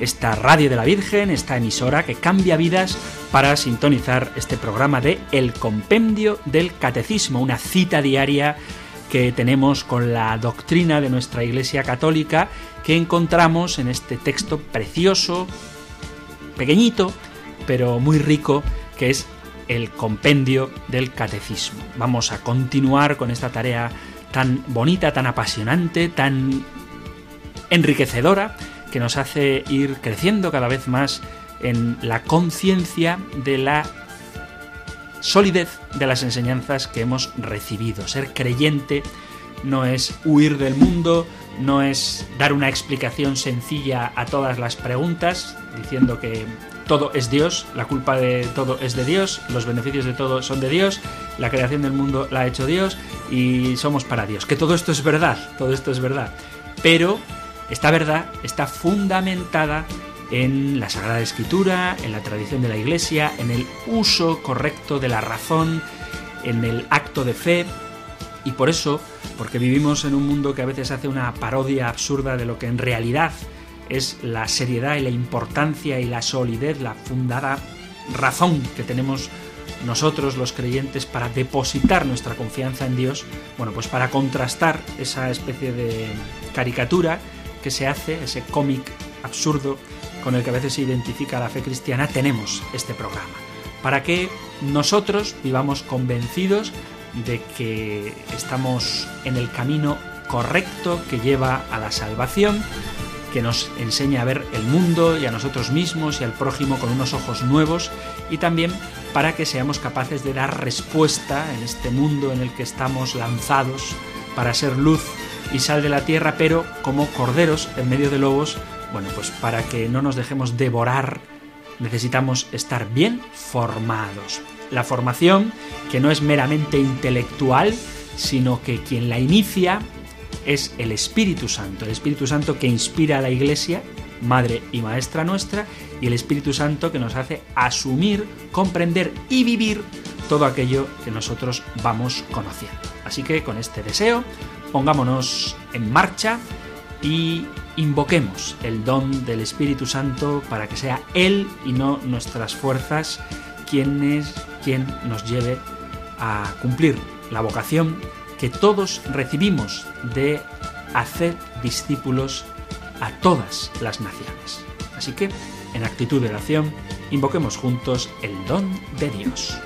esta radio de la Virgen, esta emisora que cambia vidas para sintonizar este programa de El Compendio del Catecismo, una cita diaria que tenemos con la doctrina de nuestra Iglesia Católica que encontramos en este texto precioso, pequeñito, pero muy rico, que es el compendio del catecismo. Vamos a continuar con esta tarea tan bonita, tan apasionante, tan enriquecedora, que nos hace ir creciendo cada vez más en la conciencia de la solidez de las enseñanzas que hemos recibido. Ser creyente no es huir del mundo, no es dar una explicación sencilla a todas las preguntas, diciendo que todo es Dios, la culpa de todo es de Dios, los beneficios de todo son de Dios, la creación del mundo la ha hecho Dios y somos para Dios. Que todo esto es verdad, todo esto es verdad. Pero esta verdad está fundamentada en la Sagrada Escritura, en la tradición de la Iglesia, en el uso correcto de la razón, en el acto de fe, y por eso, porque vivimos en un mundo que a veces hace una parodia absurda de lo que en realidad es la seriedad y la importancia y la solidez, la fundada razón que tenemos nosotros los creyentes para depositar nuestra confianza en Dios, bueno, pues para contrastar esa especie de caricatura que se hace, ese cómic absurdo con el que a veces se identifica la fe cristiana, tenemos este programa, para que nosotros vivamos convencidos de que estamos en el camino correcto que lleva a la salvación, que nos enseña a ver el mundo y a nosotros mismos y al prójimo con unos ojos nuevos y también para que seamos capaces de dar respuesta en este mundo en el que estamos lanzados para ser luz y sal de la tierra, pero como corderos en medio de lobos, bueno, pues para que no nos dejemos devorar necesitamos estar bien formados. La formación, que no es meramente intelectual, sino que quien la inicia es el Espíritu Santo, el Espíritu Santo que inspira a la Iglesia, Madre y Maestra nuestra, y el Espíritu Santo que nos hace asumir, comprender y vivir todo aquello que nosotros vamos conociendo. Así que con este deseo, pongámonos en marcha y invoquemos el don del Espíritu Santo para que sea Él y no nuestras fuerzas quien, es, quien nos lleve a cumplir la vocación que todos recibimos de hacer discípulos a todas las naciones. Así que, en actitud de oración, invoquemos juntos el don de Dios.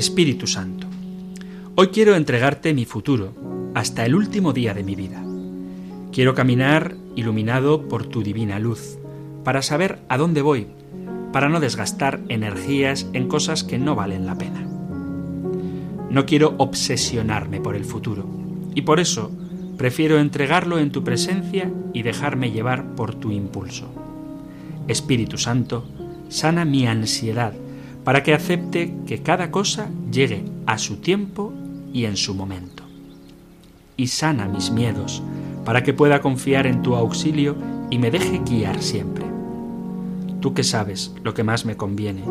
Espíritu Santo. Hoy quiero entregarte mi futuro hasta el último día de mi vida. Quiero caminar iluminado por tu divina luz, para saber a dónde voy, para no desgastar energías en cosas que no valen la pena. No quiero obsesionarme por el futuro, y por eso prefiero entregarlo en tu presencia y dejarme llevar por tu impulso. Espíritu Santo, sana mi ansiedad, para que acepte que cada cosa llegue a su tiempo y en su momento. Y sana mis miedos, para que pueda confiar en tu auxilio y me deje guiar siempre. Tú que sabes lo que más me conviene,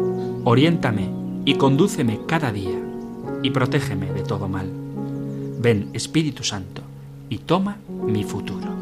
oriéntame y condúceme cada día y protégeme de todo mal. Ven, Espíritu Santo, y toma mi futuro.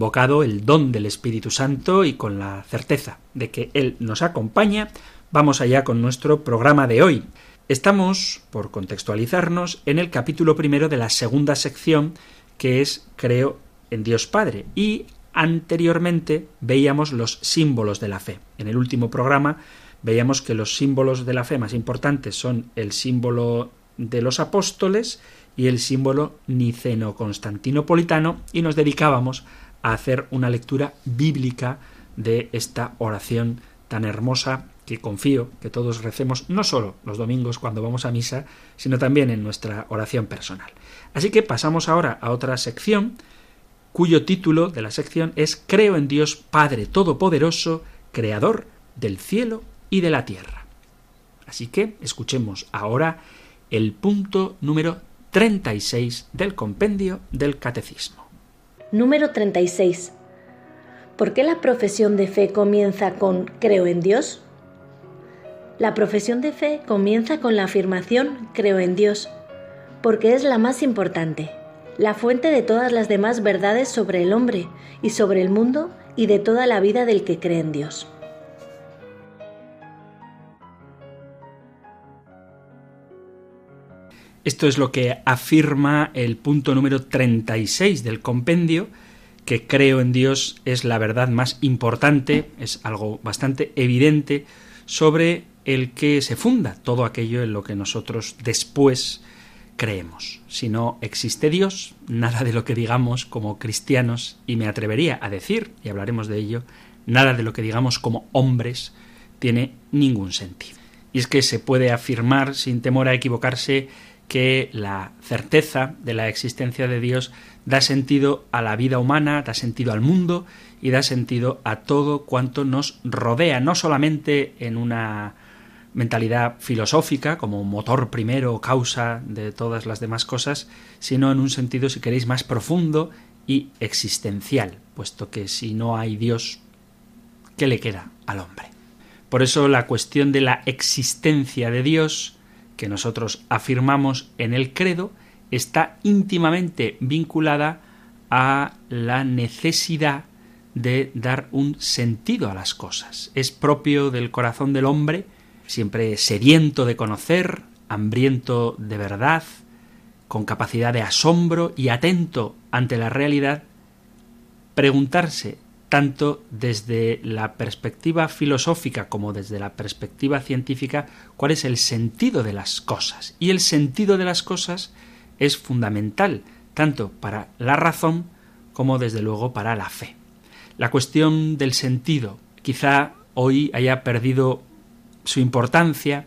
Invocado el don del Espíritu Santo y con la certeza de que Él nos acompaña, vamos allá con nuestro programa de hoy. Estamos, por contextualizarnos, en el capítulo primero de la segunda sección, que es Creo en Dios Padre, y anteriormente veíamos los símbolos de la fe. En el último programa veíamos que los símbolos de la fe más importantes son el símbolo de los apóstoles y el símbolo niceno-constantinopolitano y nos dedicábamos a hacer una lectura bíblica de esta oración tan hermosa que confío que todos recemos no solo los domingos cuando vamos a misa, sino también en nuestra oración personal. Así que pasamos ahora a otra sección cuyo título de la sección es Creo en Dios Padre Todopoderoso, Creador del cielo y de la tierra. Así que escuchemos ahora el punto número 36 del compendio del Catecismo. Número 36. ¿Por qué la profesión de fe comienza con creo en Dios? La profesión de fe comienza con la afirmación creo en Dios, porque es la más importante, la fuente de todas las demás verdades sobre el hombre y sobre el mundo y de toda la vida del que cree en Dios. Esto es lo que afirma el punto número 36 del compendio, que creo en Dios es la verdad más importante, es algo bastante evidente sobre el que se funda todo aquello en lo que nosotros después creemos. Si no existe Dios, nada de lo que digamos como cristianos, y me atrevería a decir, y hablaremos de ello, nada de lo que digamos como hombres tiene ningún sentido. Y es que se puede afirmar sin temor a equivocarse que la certeza de la existencia de Dios da sentido a la vida humana, da sentido al mundo y da sentido a todo cuanto nos rodea, no solamente en una mentalidad filosófica como motor primero, causa de todas las demás cosas, sino en un sentido, si queréis, más profundo y existencial, puesto que si no hay Dios, ¿qué le queda al hombre? Por eso la cuestión de la existencia de Dios que nosotros afirmamos en el credo está íntimamente vinculada a la necesidad de dar un sentido a las cosas. Es propio del corazón del hombre, siempre sediento de conocer, hambriento de verdad, con capacidad de asombro y atento ante la realidad, preguntarse tanto desde la perspectiva filosófica como desde la perspectiva científica, cuál es el sentido de las cosas. Y el sentido de las cosas es fundamental, tanto para la razón como desde luego para la fe. La cuestión del sentido quizá hoy haya perdido su importancia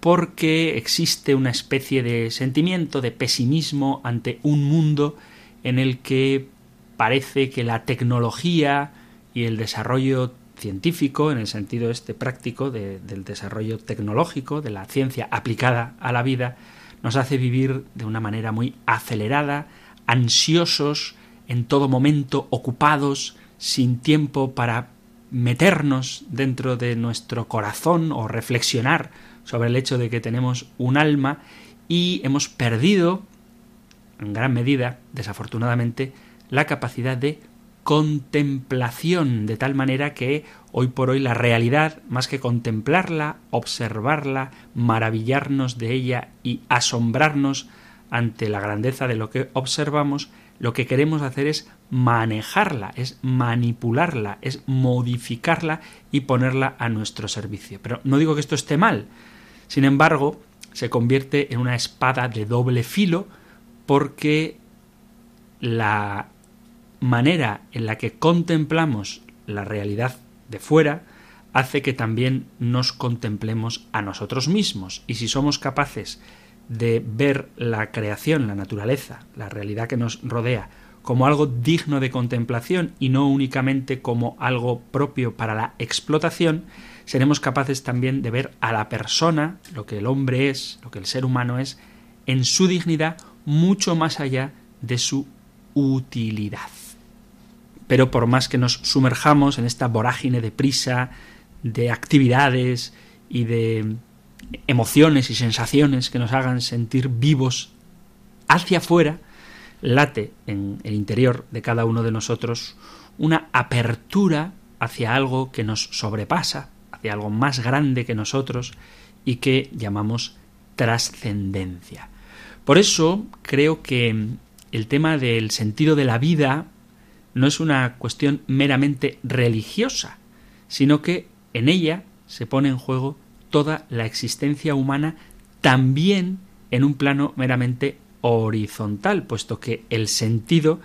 porque existe una especie de sentimiento de pesimismo ante un mundo en el que parece que la tecnología y el desarrollo científico, en el sentido este práctico del desarrollo tecnológico, de la ciencia aplicada a la vida, nos hace vivir de una manera muy acelerada, ansiosos, en todo momento ocupados, sin tiempo para meternos dentro de nuestro corazón o reflexionar sobre el hecho de que tenemos un alma y hemos perdido, en gran medida, desafortunadamente, la capacidad de contemplación, de tal manera que hoy por hoy la realidad, más que contemplarla, observarla, maravillarnos de ella y asombrarnos ante la grandeza de lo que observamos, lo que queremos hacer es manejarla, es manipularla, es modificarla y ponerla a nuestro servicio. Pero no digo que esto esté mal. Sin embargo, se convierte en una espada de doble filo porque la manera en la que contemplamos la realidad de fuera hace que también nos contemplemos a nosotros mismos. Y si somos capaces de ver la creación, la naturaleza, la realidad que nos rodea, como algo digno de contemplación y no únicamente como algo propio para la explotación, seremos capaces también de ver a la persona, lo que el hombre es, lo que el ser humano es, en su dignidad mucho más allá de su utilidad. Pero por más que nos sumerjamos en esta vorágine de prisa, de actividades y de emociones y sensaciones que nos hagan sentir vivos hacia afuera, late en el interior de cada uno de nosotros una apertura hacia algo que nos sobrepasa, hacia algo más grande que nosotros y que llamamos trascendencia. Por eso creo que el tema del sentido de la vida no es una cuestión meramente religiosa, sino que en ella se pone en juego toda la existencia humana también en un plano meramente horizontal, puesto que el sentido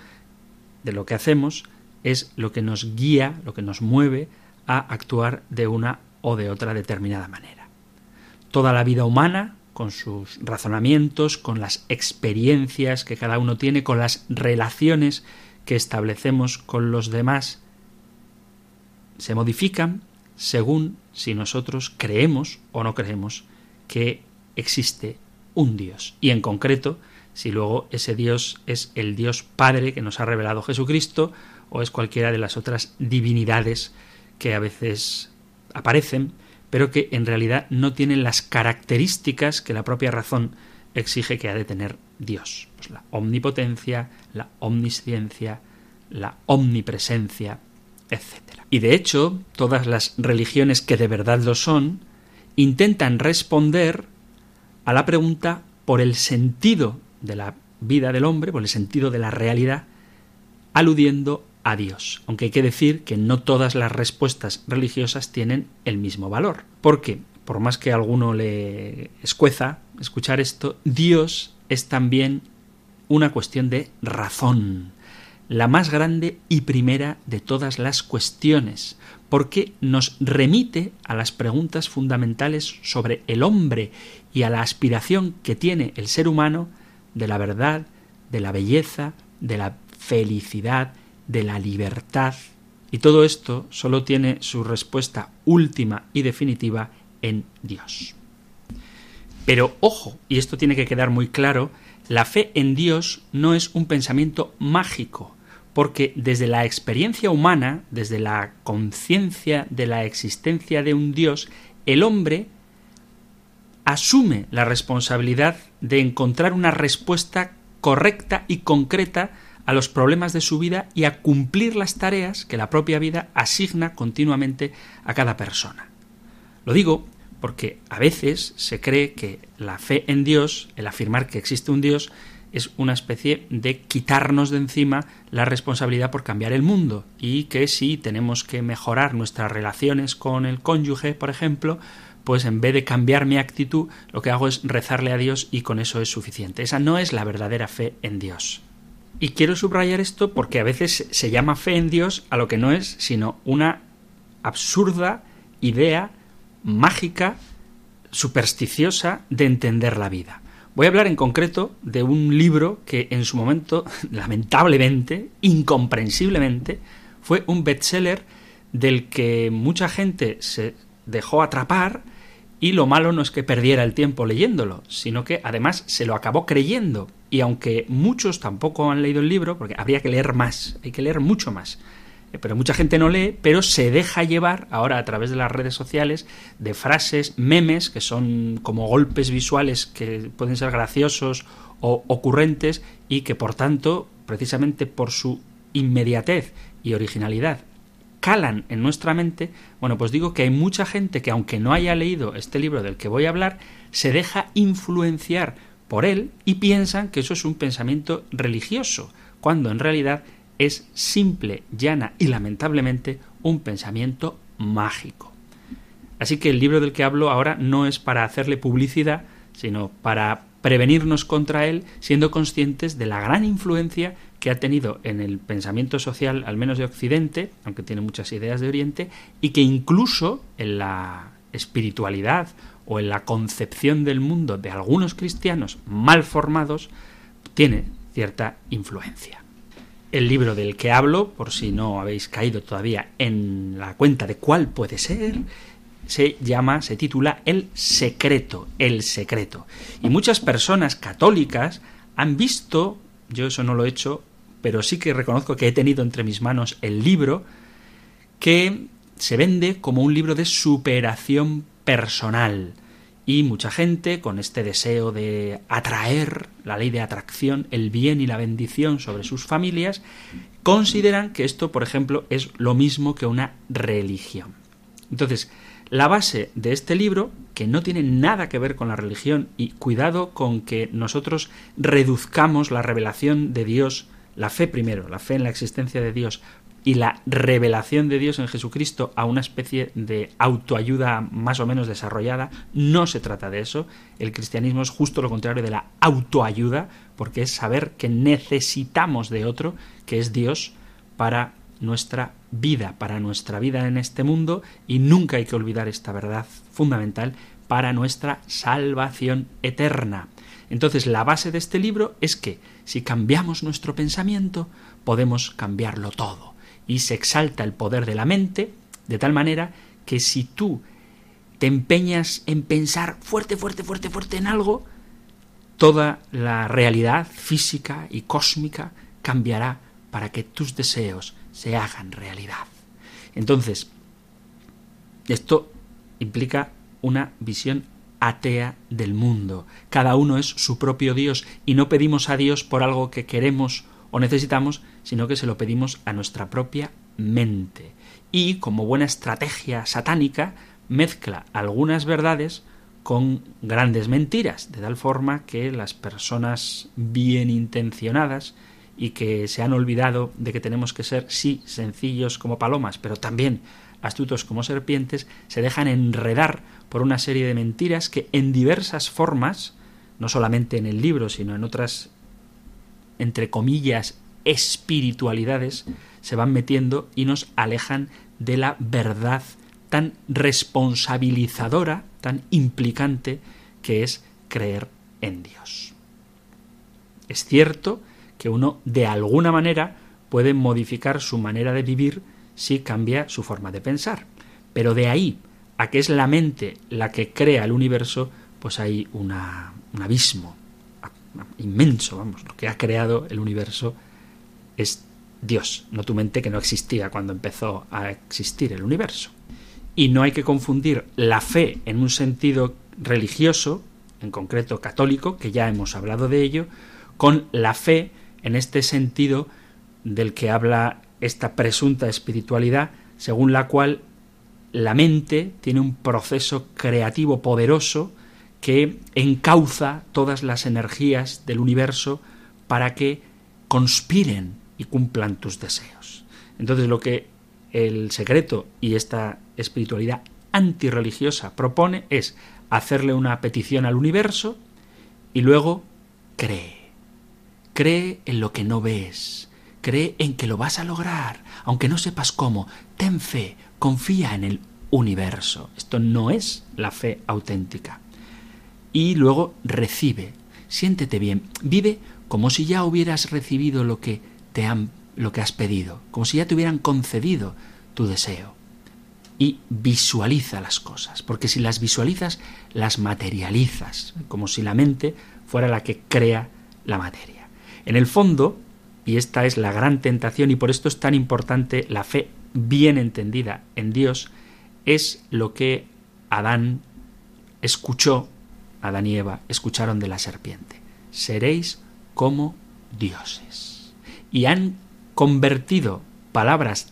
de lo que hacemos es lo que nos guía, lo que nos mueve a actuar de una o de otra determinada manera. Toda la vida humana, con sus razonamientos, con las experiencias que cada uno tiene, con las relaciones que establecemos con los demás, se modifican según si nosotros creemos o no creemos que existe un Dios. Y en concreto, si luego ese Dios es el Dios Padre que nos ha revelado Jesucristo o es cualquiera de las otras divinidades que a veces aparecen, pero que en realidad no tienen las características que la propia razón exige que ha de tener Dios. Pues la omnipotencia, la omnisciencia, la omnipresencia, etc. Y de hecho, todas las religiones que de verdad lo son, intentan responder a la pregunta por el sentido de la vida del hombre, por el sentido de la realidad, aludiendo a Dios. Aunque hay que decir que no todas las respuestas religiosas tienen el mismo valor. Porque, por más que a alguno le escueza escuchar esto, Dios es también una cuestión de razón, la más grande y primera de todas las cuestiones, porque nos remite a las preguntas fundamentales sobre el hombre y a la aspiración que tiene el ser humano de la verdad, de la belleza, de la felicidad, de la libertad. Y todo esto solo tiene su respuesta última y definitiva en Dios. Pero ojo, y esto tiene que quedar muy claro, la fe en Dios no es un pensamiento mágico, porque desde la experiencia humana, desde la conciencia de la existencia de un Dios, el hombre asume la responsabilidad de encontrar una respuesta correcta y concreta a los problemas de su vida y a cumplir las tareas que la propia vida asigna continuamente a cada persona. Lo digo porque a veces se cree que la fe en Dios, el afirmar que existe un Dios, es una especie de quitarnos de encima la responsabilidad por cambiar el mundo y que si tenemos que mejorar nuestras relaciones con el cónyuge, por ejemplo, pues en vez de cambiar mi actitud, lo que hago es rezarle a Dios y con eso es suficiente. Esa no es la verdadera fe en Dios. Y quiero subrayar esto porque a veces se llama fe en Dios a lo que no es sino una absurda idea mágica, supersticiosa de entender la vida. Voy a hablar en concreto de un libro que en su momento, lamentablemente, incomprensiblemente, fue un bestseller del que mucha gente se dejó atrapar y lo malo no es que perdiera el tiempo leyéndolo, sino que además se lo acabó creyendo. Y aunque muchos tampoco han leído el libro, porque habría que leer más, hay que leer mucho más, eh, pero mucha gente no lee, pero se deja llevar ahora a través de las redes sociales de frases, memes, que son como golpes visuales que pueden ser graciosos o ocurrentes y que por tanto, precisamente por su inmediatez y originalidad, calan en nuestra mente, bueno, pues digo que hay mucha gente que aunque no haya leído este libro del que voy a hablar, se deja influenciar por él y piensan que eso es un pensamiento religioso, cuando en realidad es simple, llana y lamentablemente un pensamiento mágico. Así que el libro del que hablo ahora no es para hacerle publicidad, sino para prevenirnos contra él, siendo conscientes de la gran influencia que ha tenido en el pensamiento social, al menos de Occidente, aunque tiene muchas ideas de Oriente, y que incluso en la espiritualidad o en la concepción del mundo de algunos cristianos mal formados, tiene cierta influencia. El libro del que hablo, por si no habéis caído todavía en la cuenta de cuál puede ser, se llama, se titula El secreto, el secreto. Y muchas personas católicas han visto, yo eso no lo he hecho, pero sí que reconozco que he tenido entre mis manos el libro, que se vende como un libro de superación personal. Y mucha gente, con este deseo de atraer la ley de atracción, el bien y la bendición sobre sus familias, consideran que esto, por ejemplo, es lo mismo que una religión. Entonces, la base de este libro, que no tiene nada que ver con la religión, y cuidado con que nosotros reduzcamos la revelación de Dios, la fe primero, la fe en la existencia de Dios, y la revelación de Dios en Jesucristo a una especie de autoayuda más o menos desarrollada, no se trata de eso. El cristianismo es justo lo contrario de la autoayuda, porque es saber que necesitamos de otro, que es Dios, para nuestra vida, para nuestra vida en este mundo y nunca hay que olvidar esta verdad fundamental para nuestra salvación eterna. Entonces la base de este libro es que si cambiamos nuestro pensamiento podemos cambiarlo todo y se exalta el poder de la mente de tal manera que si tú te empeñas en pensar fuerte, fuerte, fuerte, fuerte en algo, toda la realidad física y cósmica cambiará para que tus deseos se hagan realidad. Entonces, esto implica una visión atea del mundo. Cada uno es su propio Dios y no pedimos a Dios por algo que queremos o necesitamos, sino que se lo pedimos a nuestra propia mente. Y, como buena estrategia satánica, mezcla algunas verdades con grandes mentiras, de tal forma que las personas bien intencionadas y que se han olvidado de que tenemos que ser, sí, sencillos como palomas, pero también astutos como serpientes, se dejan enredar por una serie de mentiras que en diversas formas, no solamente en el libro, sino en otras, entre comillas, espiritualidades, se van metiendo y nos alejan de la verdad tan responsabilizadora, tan implicante que es creer en Dios. Es cierto que uno de alguna manera puede modificar su manera de vivir si cambia su forma de pensar. Pero de ahí a que es la mente la que crea el universo, pues hay una, un abismo inmenso, vamos, lo que ha creado el universo es Dios, no tu mente que no existía cuando empezó a existir el universo. Y no hay que confundir la fe en un sentido religioso, en concreto católico, que ya hemos hablado de ello, con la fe en este sentido del que habla esta presunta espiritualidad, según la cual la mente tiene un proceso creativo poderoso que encauza todas las energías del universo para que conspiren y cumplan tus deseos. Entonces lo que el secreto y esta espiritualidad antirreligiosa propone es hacerle una petición al universo y luego cree. Cree en lo que no ves. Cree en que lo vas a lograr, aunque no sepas cómo. Ten fe, confía en el universo. Esto no es la fe auténtica. Y luego recibe. Siéntete bien. Vive como si ya hubieras recibido lo que te han lo que has pedido, como si ya te hubieran concedido tu deseo. Y visualiza las cosas, porque si las visualizas, las materializas, como si la mente fuera la que crea la materia. En el fondo, y esta es la gran tentación y por esto es tan importante la fe bien entendida en Dios, es lo que Adán escuchó, Adán y Eva escucharon de la serpiente. Seréis como dioses. Y han convertido palabras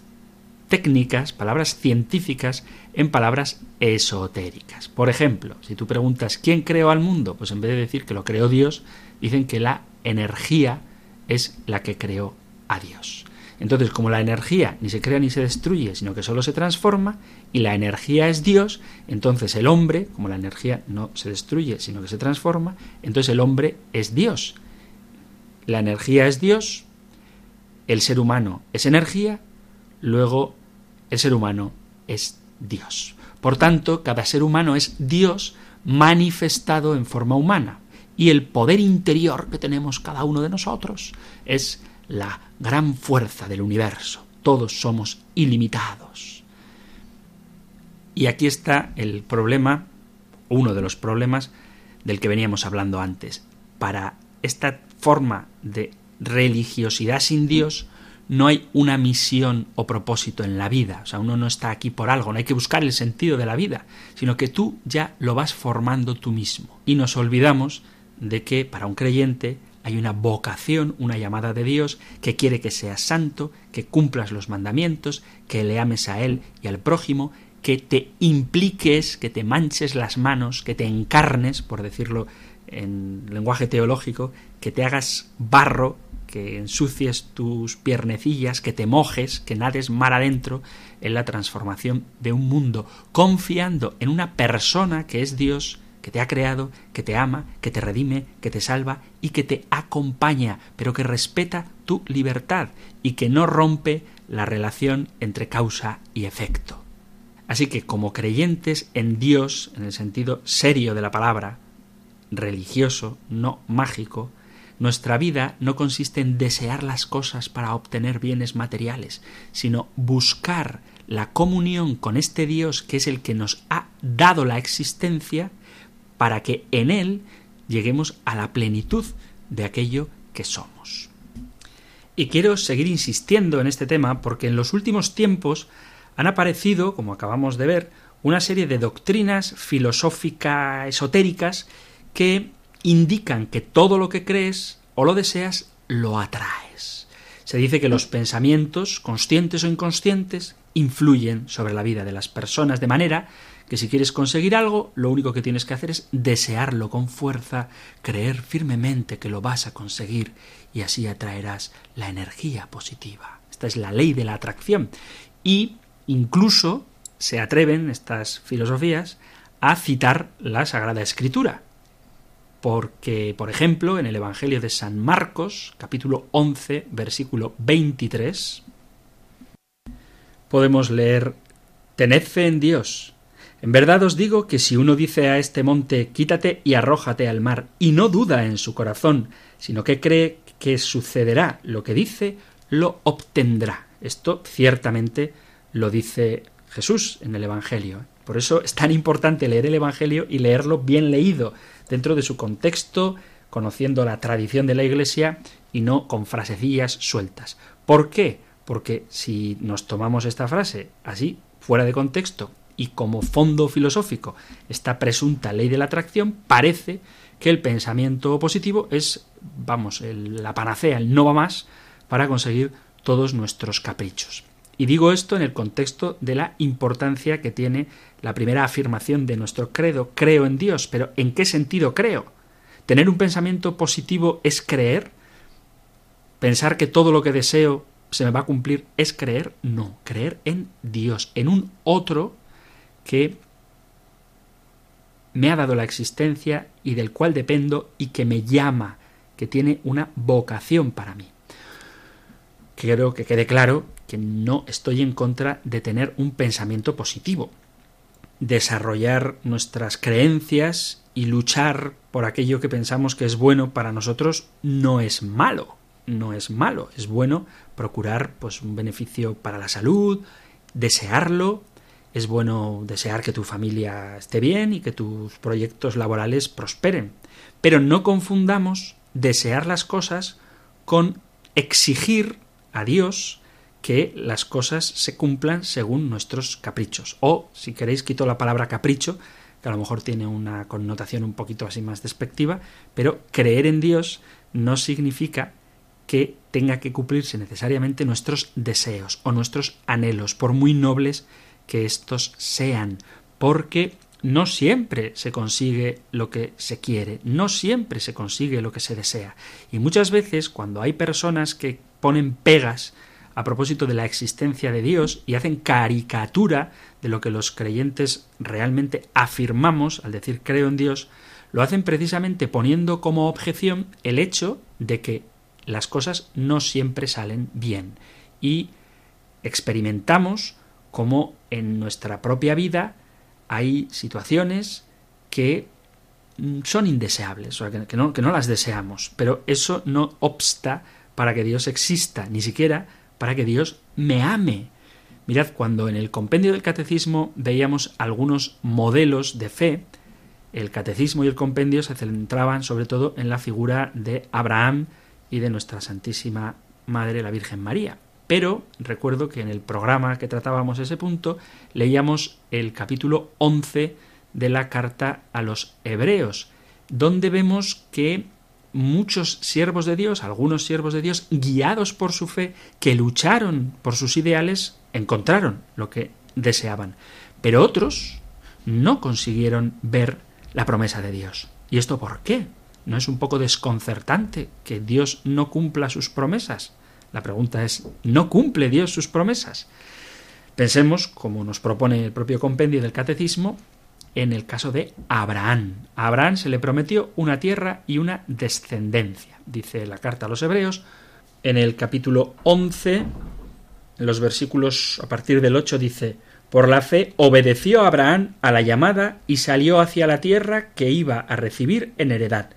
técnicas, palabras científicas, en palabras esotéricas. Por ejemplo, si tú preguntas ¿quién creó al mundo? Pues en vez de decir que lo creó Dios, dicen que la energía es la que creó a Dios. Entonces, como la energía ni se crea ni se destruye, sino que solo se transforma, y la energía es Dios, entonces el hombre, como la energía no se destruye, sino que se transforma, entonces el hombre es Dios. La energía es Dios, el ser humano es energía, luego el ser humano es Dios. Por tanto, cada ser humano es Dios manifestado en forma humana y el poder interior que tenemos cada uno de nosotros es la gran fuerza del universo. Todos somos ilimitados. Y aquí está el problema, uno de los problemas del que veníamos hablando antes. Para esta forma de religiosidad sin Dios, no hay una misión o propósito en la vida. O sea, uno no está aquí por algo, no hay que buscar el sentido de la vida, sino que tú ya lo vas formando tú mismo. Y nos olvidamos de que para un creyente hay una vocación, una llamada de Dios que quiere que seas santo, que cumplas los mandamientos, que le ames a Él y al prójimo, que te impliques, que te manches las manos, que te encarnes, por decirlo en lenguaje teológico, que te hagas barro, que ensucies tus piernecillas, que te mojes, que nades mar adentro en la transformación de un mundo, confiando en una persona que es Dios, que te ha creado, que te ama, que te redime, que te salva y que te acompaña, pero que respeta tu libertad y que no rompe la relación entre causa y efecto. Así que como creyentes en Dios, en el sentido serio de la palabra, religioso, no mágico, nuestra vida no consiste en desear las cosas para obtener bienes materiales, sino buscar la comunión con este Dios que es el que nos ha dado la existencia para que en Él lleguemos a la plenitud de aquello que somos. Y quiero seguir insistiendo en este tema porque en los últimos tiempos han aparecido, como acabamos de ver, una serie de doctrinas filosóficas esotéricas que indican que todo lo que crees o lo deseas lo atraes. Se dice que los pensamientos, conscientes o inconscientes, influyen sobre la vida de las personas de manera que si quieres conseguir algo, lo único que tienes que hacer es desearlo con fuerza, creer firmemente que lo vas a conseguir y así atraerás la energía positiva. Esta es la ley de la atracción. Y incluso se atreven estas filosofías a citar la Sagrada Escritura. Porque, por ejemplo, en el Evangelio de San Marcos, capítulo 11, versículo 23, podemos leer, Tened fe en Dios, en verdad os digo que si uno dice a este monte quítate y arrójate al mar, y no duda en su corazón, sino que cree que sucederá lo que dice, lo obtendrá. Esto ciertamente lo dice Jesús en el Evangelio. Por eso es tan importante leer el Evangelio y leerlo bien leído, dentro de su contexto, conociendo la tradición de la Iglesia y no con frasecillas sueltas. ¿Por qué? Porque si nos tomamos esta frase así, fuera de contexto, y como fondo filosófico esta presunta ley de la atracción, parece que el pensamiento positivo es, vamos, la panacea, el no va más para conseguir todos nuestros caprichos. Y digo esto en el contexto de la importancia que tiene la primera afirmación de nuestro credo, creo en Dios, pero ¿en qué sentido creo? ¿Tener un pensamiento positivo es creer? ¿Pensar que todo lo que deseo se me va a cumplir es creer? No, creer en Dios, en un otro que me ha dado la existencia y del cual dependo y que me llama, que tiene una vocación para mí. Quiero que quede claro que no estoy en contra de tener un pensamiento positivo, desarrollar nuestras creencias y luchar por aquello que pensamos que es bueno para nosotros no es malo, no es malo, es bueno procurar pues un beneficio para la salud, desearlo, es bueno desear que tu familia esté bien y que tus proyectos laborales prosperen. Pero no confundamos desear las cosas con exigir a Dios que las cosas se cumplan según nuestros caprichos. O, si queréis, quito la palabra capricho, que a lo mejor tiene una connotación un poquito así más despectiva, pero creer en Dios no significa que tenga que cumplirse necesariamente nuestros deseos o nuestros anhelos, por muy nobles que estos sean, porque no siempre se consigue lo que se quiere, no siempre se consigue lo que se desea. Y muchas veces cuando hay personas que ponen pegas a propósito de la existencia de Dios y hacen caricatura de lo que los creyentes realmente afirmamos al decir creo en Dios, lo hacen precisamente poniendo como objeción el hecho de que las cosas no siempre salen bien y experimentamos como en nuestra propia vida hay situaciones que mm, son indeseables, o que, no, que no las deseamos, pero eso no obsta para que Dios exista, ni siquiera para que Dios me ame. Mirad, cuando en el compendio del catecismo veíamos algunos modelos de fe, el catecismo y el compendio se centraban sobre todo en la figura de Abraham y de nuestra Santísima Madre, la Virgen María. Pero recuerdo que en el programa que tratábamos ese punto leíamos el capítulo 11 de la carta a los hebreos, donde vemos que muchos siervos de Dios, algunos siervos de Dios, guiados por su fe, que lucharon por sus ideales, encontraron lo que deseaban. Pero otros no consiguieron ver la promesa de Dios. ¿Y esto por qué? ¿No es un poco desconcertante que Dios no cumpla sus promesas? La pregunta es, ¿no cumple Dios sus promesas? Pensemos, como nos propone el propio compendio del Catecismo, en el caso de Abraham. A Abraham se le prometió una tierra y una descendencia. Dice la carta a los Hebreos, en el capítulo 11, en los versículos a partir del 8 dice, por la fe obedeció Abraham a la llamada y salió hacia la tierra que iba a recibir en heredad.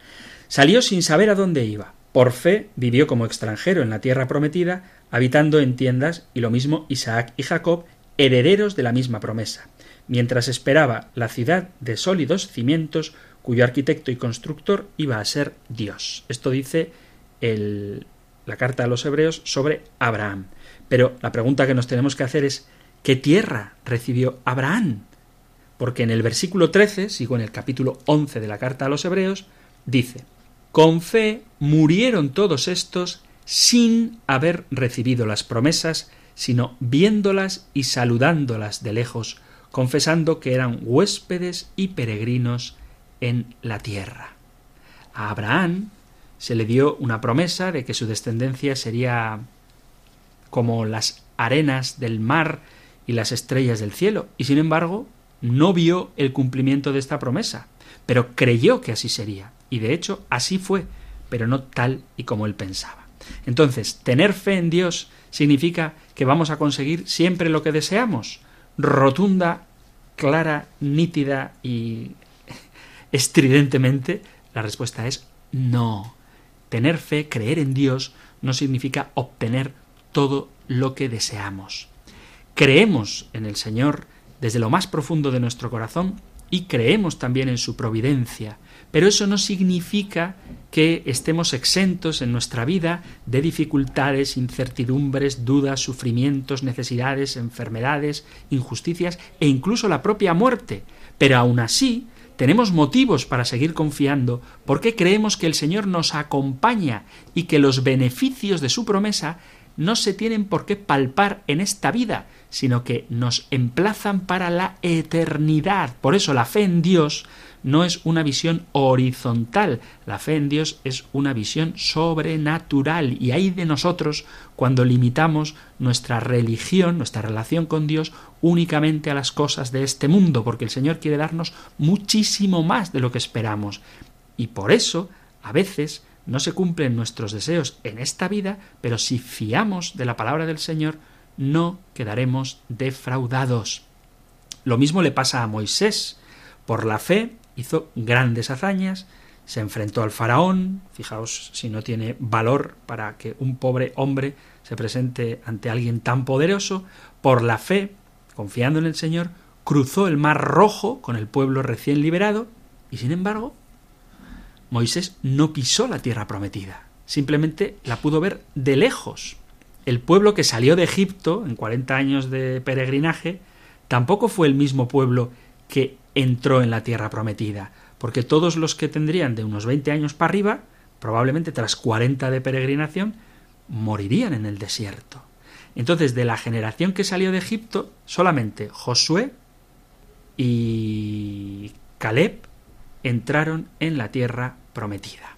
Salió sin saber a dónde iba. Por fe vivió como extranjero en la tierra prometida, habitando en tiendas, y lo mismo Isaac y Jacob, herederos de la misma promesa mientras esperaba la ciudad de sólidos cimientos cuyo arquitecto y constructor iba a ser Dios. Esto dice el, la carta a los hebreos sobre Abraham. Pero la pregunta que nos tenemos que hacer es ¿qué tierra recibió Abraham? Porque en el versículo 13, sigo en el capítulo 11 de la carta a los hebreos, dice, con fe murieron todos estos sin haber recibido las promesas, sino viéndolas y saludándolas de lejos, confesando que eran huéspedes y peregrinos en la tierra. A Abraham se le dio una promesa de que su descendencia sería como las arenas del mar y las estrellas del cielo, y sin embargo no vio el cumplimiento de esta promesa, pero creyó que así sería, y de hecho así fue, pero no tal y como él pensaba. Entonces, tener fe en Dios significa que vamos a conseguir siempre lo que deseamos rotunda, clara, nítida y estridentemente, la respuesta es no. Tener fe, creer en Dios, no significa obtener todo lo que deseamos. Creemos en el Señor desde lo más profundo de nuestro corazón y creemos también en su providencia, pero eso no significa que estemos exentos en nuestra vida de dificultades, incertidumbres, dudas, sufrimientos, necesidades, enfermedades, injusticias e incluso la propia muerte. Pero aún así, tenemos motivos para seguir confiando porque creemos que el Señor nos acompaña y que los beneficios de su promesa no se tienen por qué palpar en esta vida, sino que nos emplazan para la eternidad. Por eso la fe en Dios no es una visión horizontal, la fe en Dios es una visión sobrenatural y hay de nosotros cuando limitamos nuestra religión, nuestra relación con Dios únicamente a las cosas de este mundo, porque el Señor quiere darnos muchísimo más de lo que esperamos. Y por eso, a veces, no se cumplen nuestros deseos en esta vida, pero si fiamos de la palabra del Señor, no quedaremos defraudados. Lo mismo le pasa a Moisés. Por la fe hizo grandes hazañas, se enfrentó al faraón, fijaos si no tiene valor para que un pobre hombre se presente ante alguien tan poderoso, por la fe, confiando en el Señor, cruzó el mar rojo con el pueblo recién liberado, y sin embargo Moisés no pisó la tierra prometida, simplemente la pudo ver de lejos. El pueblo que salió de Egipto en 40 años de peregrinaje tampoco fue el mismo pueblo que entró en la tierra prometida, porque todos los que tendrían de unos 20 años para arriba, probablemente tras 40 de peregrinación, morirían en el desierto. Entonces, de la generación que salió de Egipto, solamente Josué y Caleb entraron en la tierra prometida.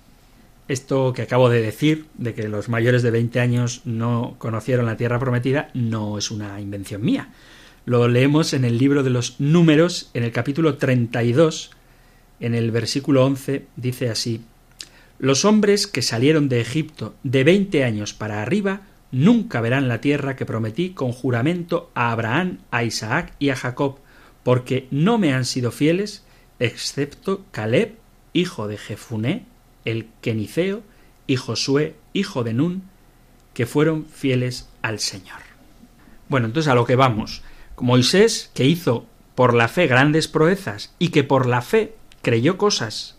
Esto que acabo de decir, de que los mayores de 20 años no conocieron la tierra prometida, no es una invención mía. Lo leemos en el libro de los números, en el capítulo 32, en el versículo 11, dice así, Los hombres que salieron de Egipto de 20 años para arriba nunca verán la tierra que prometí con juramento a Abraham, a Isaac y a Jacob, porque no me han sido fieles excepto Caleb, hijo de Jefuné, el Keniceo, y Josué, hijo de Nun, que fueron fieles al Señor. Bueno, entonces a lo que vamos. Moisés, que hizo por la fe grandes proezas y que por la fe creyó cosas,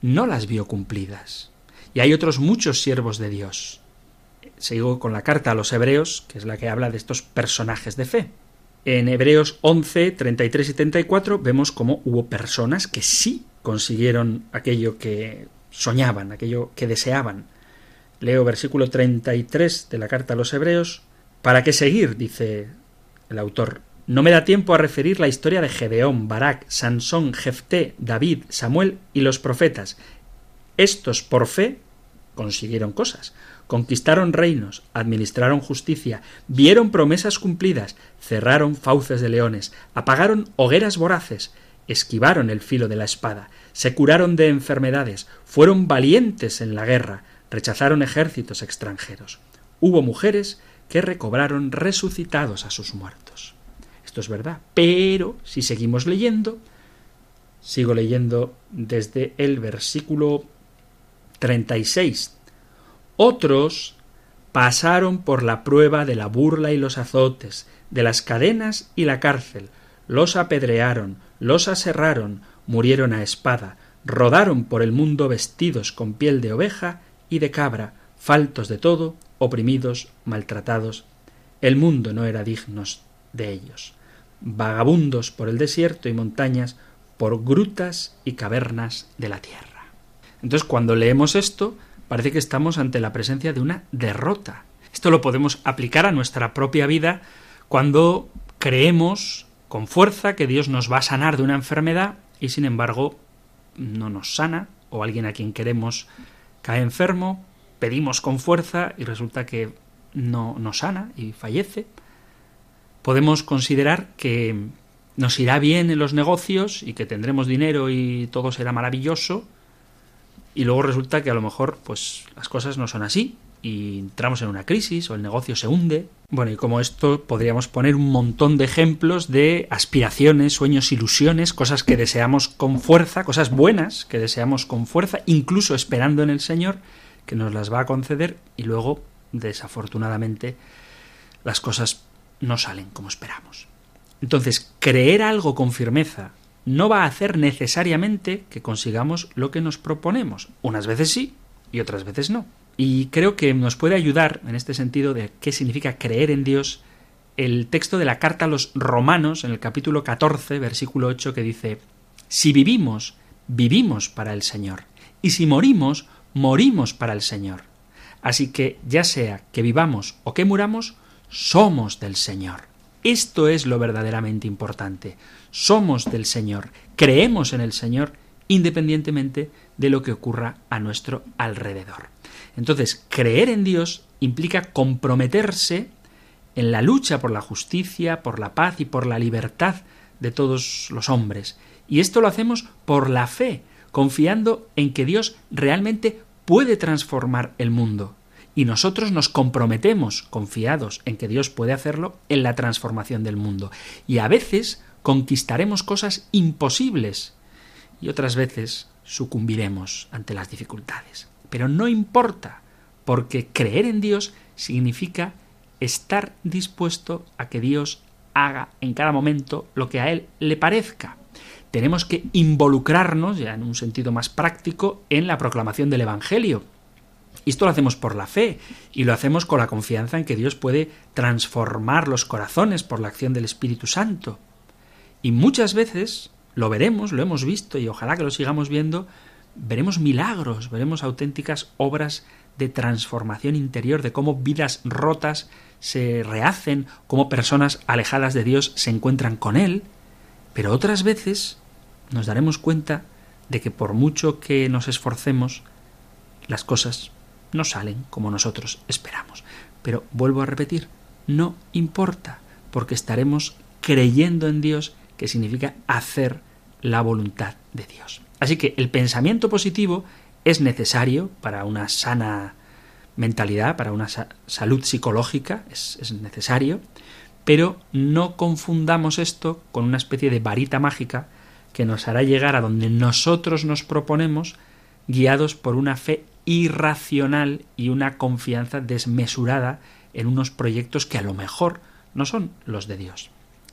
no las vio cumplidas. Y hay otros muchos siervos de Dios. Sigo con la carta a los hebreos, que es la que habla de estos personajes de fe. En Hebreos 11, 33 y 34 vemos cómo hubo personas que sí consiguieron aquello que soñaban, aquello que deseaban. Leo versículo 33 de la carta a los Hebreos. ¿Para qué seguir? dice el autor. No me da tiempo a referir la historia de Gedeón, Barak, Sansón, Jefté, David, Samuel y los profetas. Estos, por fe, consiguieron cosas conquistaron reinos, administraron justicia, vieron promesas cumplidas, cerraron fauces de leones, apagaron hogueras voraces, esquivaron el filo de la espada, se curaron de enfermedades, fueron valientes en la guerra, rechazaron ejércitos extranjeros. Hubo mujeres que recobraron resucitados a sus muertos. Esto es verdad, pero si seguimos leyendo, sigo leyendo desde el versículo 36 otros pasaron por la prueba de la burla y los azotes, de las cadenas y la cárcel, los apedrearon, los aserraron, murieron a espada, rodaron por el mundo vestidos con piel de oveja y de cabra, faltos de todo, oprimidos, maltratados. El mundo no era dignos de ellos. Vagabundos por el desierto y montañas, por grutas y cavernas de la tierra. Entonces, cuando leemos esto, parece que estamos ante la presencia de una derrota. Esto lo podemos aplicar a nuestra propia vida cuando creemos con fuerza que Dios nos va a sanar de una enfermedad y sin embargo no nos sana o alguien a quien queremos cae enfermo, pedimos con fuerza y resulta que no nos sana y fallece. Podemos considerar que nos irá bien en los negocios y que tendremos dinero y todo será maravilloso y luego resulta que a lo mejor pues las cosas no son así y entramos en una crisis o el negocio se hunde. Bueno, y como esto podríamos poner un montón de ejemplos de aspiraciones, sueños, ilusiones, cosas que deseamos con fuerza, cosas buenas que deseamos con fuerza, incluso esperando en el Señor que nos las va a conceder y luego, desafortunadamente, las cosas no salen como esperamos. Entonces, creer algo con firmeza, no va a hacer necesariamente que consigamos lo que nos proponemos. Unas veces sí y otras veces no. Y creo que nos puede ayudar en este sentido de qué significa creer en Dios el texto de la carta a los romanos en el capítulo 14, versículo 8, que dice, Si vivimos, vivimos para el Señor, y si morimos, morimos para el Señor. Así que ya sea que vivamos o que muramos, somos del Señor. Esto es lo verdaderamente importante somos del Señor, creemos en el Señor independientemente de lo que ocurra a nuestro alrededor. Entonces, creer en Dios implica comprometerse en la lucha por la justicia, por la paz y por la libertad de todos los hombres. Y esto lo hacemos por la fe, confiando en que Dios realmente puede transformar el mundo. Y nosotros nos comprometemos, confiados en que Dios puede hacerlo, en la transformación del mundo. Y a veces conquistaremos cosas imposibles y otras veces sucumbiremos ante las dificultades. Pero no importa, porque creer en Dios significa estar dispuesto a que Dios haga en cada momento lo que a Él le parezca. Tenemos que involucrarnos, ya en un sentido más práctico, en la proclamación del Evangelio. Esto lo hacemos por la fe y lo hacemos con la confianza en que Dios puede transformar los corazones por la acción del Espíritu Santo. Y muchas veces lo veremos, lo hemos visto y ojalá que lo sigamos viendo, veremos milagros, veremos auténticas obras de transformación interior, de cómo vidas rotas se rehacen, cómo personas alejadas de Dios se encuentran con Él, pero otras veces nos daremos cuenta de que por mucho que nos esforcemos, las cosas no salen como nosotros esperamos. Pero vuelvo a repetir, no importa, porque estaremos creyendo en Dios que significa hacer la voluntad de Dios. Así que el pensamiento positivo es necesario para una sana mentalidad, para una salud psicológica, es, es necesario, pero no confundamos esto con una especie de varita mágica que nos hará llegar a donde nosotros nos proponemos, guiados por una fe irracional y una confianza desmesurada en unos proyectos que a lo mejor no son los de Dios.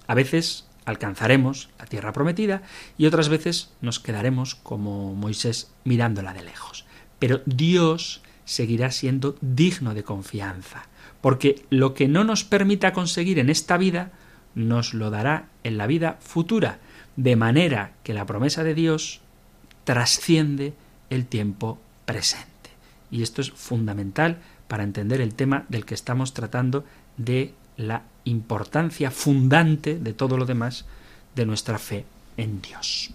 A veces alcanzaremos la tierra prometida y otras veces nos quedaremos como Moisés mirándola de lejos. Pero Dios seguirá siendo digno de confianza, porque lo que no nos permita conseguir en esta vida, nos lo dará en la vida futura, de manera que la promesa de Dios trasciende el tiempo presente. Y esto es fundamental para entender el tema del que estamos tratando de la importancia fundante de todo lo demás de nuestra fe en Dios.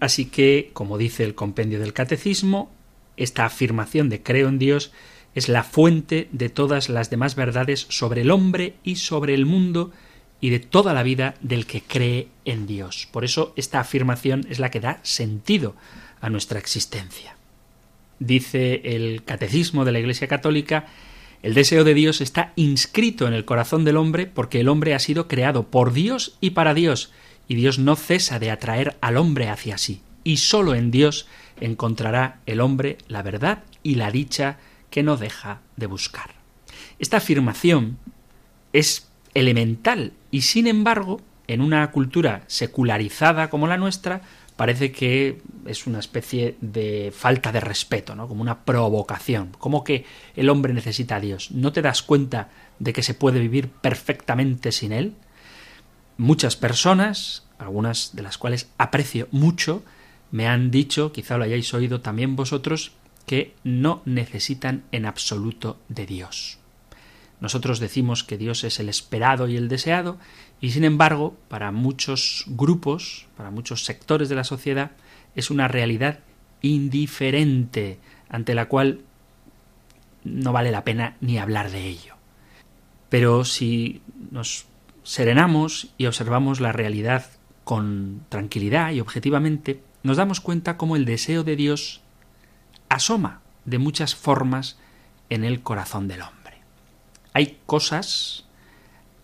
Así que, como dice el compendio del Catecismo, esta afirmación de creo en Dios es la fuente de todas las demás verdades sobre el hombre y sobre el mundo y de toda la vida del que cree en Dios. Por eso esta afirmación es la que da sentido a nuestra existencia. Dice el Catecismo de la Iglesia Católica el deseo de Dios está inscrito en el corazón del hombre porque el hombre ha sido creado por Dios y para Dios, y Dios no cesa de atraer al hombre hacia sí, y sólo en Dios encontrará el hombre la verdad y la dicha que no deja de buscar. Esta afirmación es elemental y sin embargo, en una cultura secularizada como la nuestra, parece que es una especie de falta de respeto, ¿no? Como una provocación, como que el hombre necesita a Dios. ¿No te das cuenta de que se puede vivir perfectamente sin él? Muchas personas, algunas de las cuales aprecio mucho, me han dicho, quizá lo hayáis oído también vosotros, que no necesitan en absoluto de Dios. Nosotros decimos que Dios es el esperado y el deseado, y sin embargo, para muchos grupos, para muchos sectores de la sociedad, es una realidad indiferente ante la cual no vale la pena ni hablar de ello. Pero si nos serenamos y observamos la realidad con tranquilidad y objetivamente, nos damos cuenta cómo el deseo de Dios asoma de muchas formas en el corazón del hombre. Hay cosas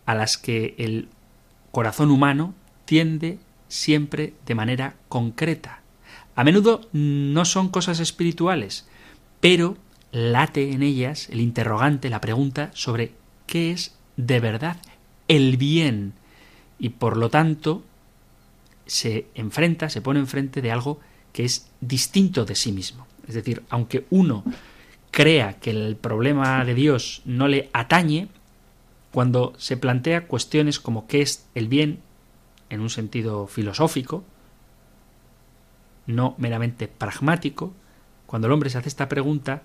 a las que el corazón humano tiende siempre de manera concreta. A menudo no son cosas espirituales, pero late en ellas el interrogante, la pregunta sobre qué es de verdad el bien y por lo tanto se enfrenta, se pone enfrente de algo que es distinto de sí mismo. Es decir, aunque uno crea que el problema de Dios no le atañe, cuando se plantea cuestiones como qué es el bien en un sentido filosófico, no meramente pragmático, cuando el hombre se hace esta pregunta,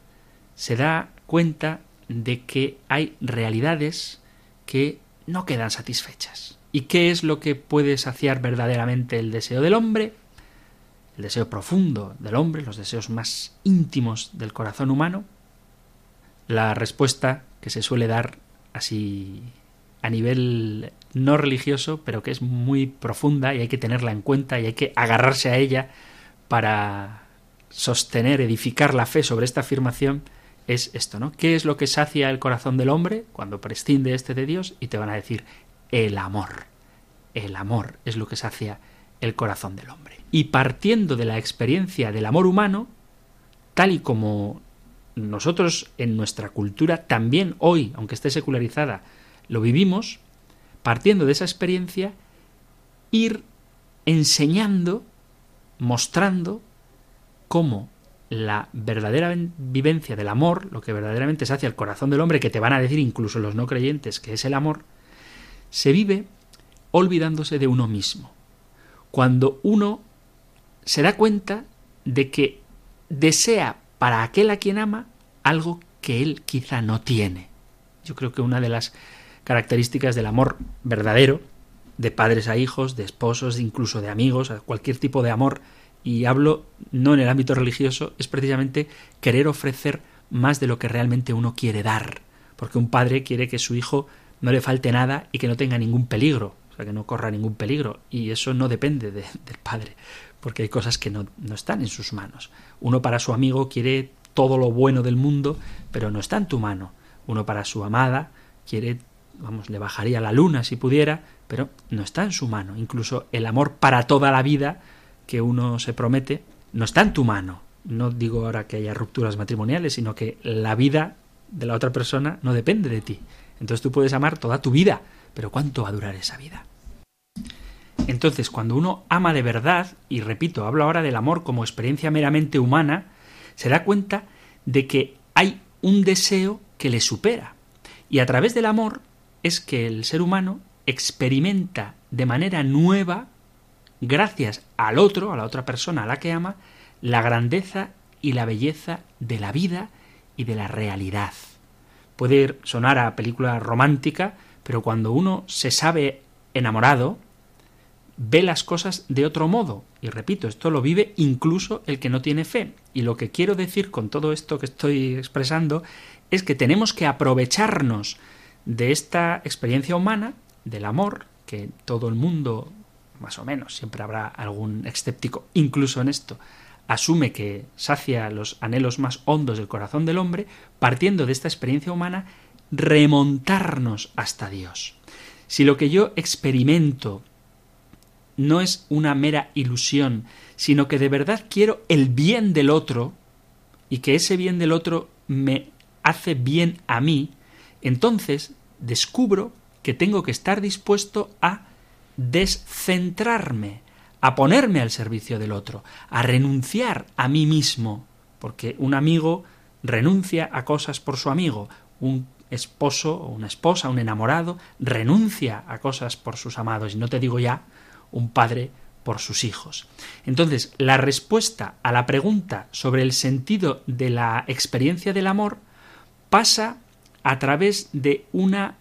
se da cuenta de que hay realidades que no quedan satisfechas. ¿Y qué es lo que puede saciar verdaderamente el deseo del hombre? El deseo profundo del hombre, los deseos más íntimos del corazón humano. La respuesta que se suele dar así a nivel no religioso, pero que es muy profunda y hay que tenerla en cuenta y hay que agarrarse a ella para sostener, edificar la fe sobre esta afirmación, es esto, ¿no? ¿Qué es lo que sacia el corazón del hombre cuando prescinde este de Dios? Y te van a decir, el amor. El amor es lo que sacia el corazón del hombre. Y partiendo de la experiencia del amor humano, tal y como nosotros en nuestra cultura también hoy, aunque esté secularizada, lo vivimos, partiendo de esa experiencia, ir enseñando, mostrando cómo la verdadera vivencia del amor, lo que verdaderamente se hace al corazón del hombre, que te van a decir incluso los no creyentes que es el amor, se vive olvidándose de uno mismo. Cuando uno se da cuenta de que desea para aquel a quien ama algo que él quizá no tiene. Yo creo que una de las características del amor verdadero, de padres a hijos, de esposos, incluso de amigos, cualquier tipo de amor, y hablo no en el ámbito religioso, es precisamente querer ofrecer más de lo que realmente uno quiere dar. Porque un padre quiere que su hijo no le falte nada y que no tenga ningún peligro, o sea, que no corra ningún peligro. Y eso no depende del padre porque hay cosas que no, no están en sus manos. Uno para su amigo quiere todo lo bueno del mundo, pero no está en tu mano. Uno para su amada quiere, vamos, le bajaría la luna si pudiera, pero no está en su mano. Incluso el amor para toda la vida que uno se promete no está en tu mano. No digo ahora que haya rupturas matrimoniales, sino que la vida de la otra persona no depende de ti. Entonces tú puedes amar toda tu vida, pero ¿cuánto va a durar esa vida? Entonces, cuando uno ama de verdad, y repito, hablo ahora del amor como experiencia meramente humana, se da cuenta de que hay un deseo que le supera. Y a través del amor es que el ser humano experimenta de manera nueva, gracias al otro, a la otra persona a la que ama, la grandeza y la belleza de la vida y de la realidad. Puede sonar a película romántica, pero cuando uno se sabe enamorado, ve las cosas de otro modo. Y repito, esto lo vive incluso el que no tiene fe. Y lo que quiero decir con todo esto que estoy expresando es que tenemos que aprovecharnos de esta experiencia humana, del amor, que todo el mundo, más o menos, siempre habrá algún escéptico, incluso en esto, asume que sacia los anhelos más hondos del corazón del hombre, partiendo de esta experiencia humana, remontarnos hasta Dios. Si lo que yo experimento no es una mera ilusión, sino que de verdad quiero el bien del otro, y que ese bien del otro me hace bien a mí, entonces descubro que tengo que estar dispuesto a descentrarme, a ponerme al servicio del otro, a renunciar a mí mismo, porque un amigo renuncia a cosas por su amigo, un esposo o una esposa, un enamorado, renuncia a cosas por sus amados, y no te digo ya un padre por sus hijos. Entonces, la respuesta a la pregunta sobre el sentido de la experiencia del amor pasa a través de una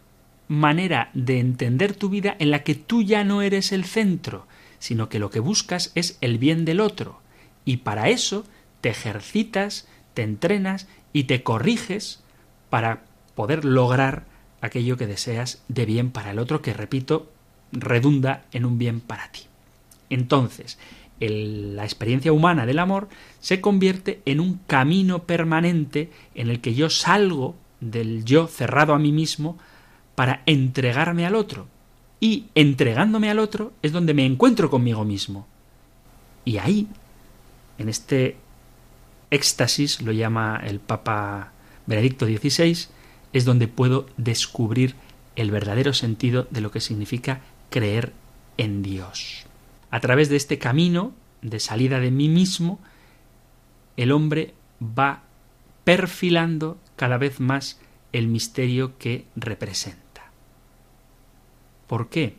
manera de entender tu vida en la que tú ya no eres el centro, sino que lo que buscas es el bien del otro. Y para eso te ejercitas, te entrenas y te corriges para poder lograr aquello que deseas de bien para el otro, que repito, redunda en un bien para ti. Entonces, la experiencia humana del amor se convierte en un camino permanente en el que yo salgo del yo cerrado a mí mismo para entregarme al otro. Y entregándome al otro es donde me encuentro conmigo mismo. Y ahí, en este éxtasis, lo llama el Papa Benedicto XVI, es donde puedo descubrir el verdadero sentido de lo que significa creer en Dios. A través de este camino de salida de mí mismo, el hombre va perfilando cada vez más el misterio que representa. ¿Por qué?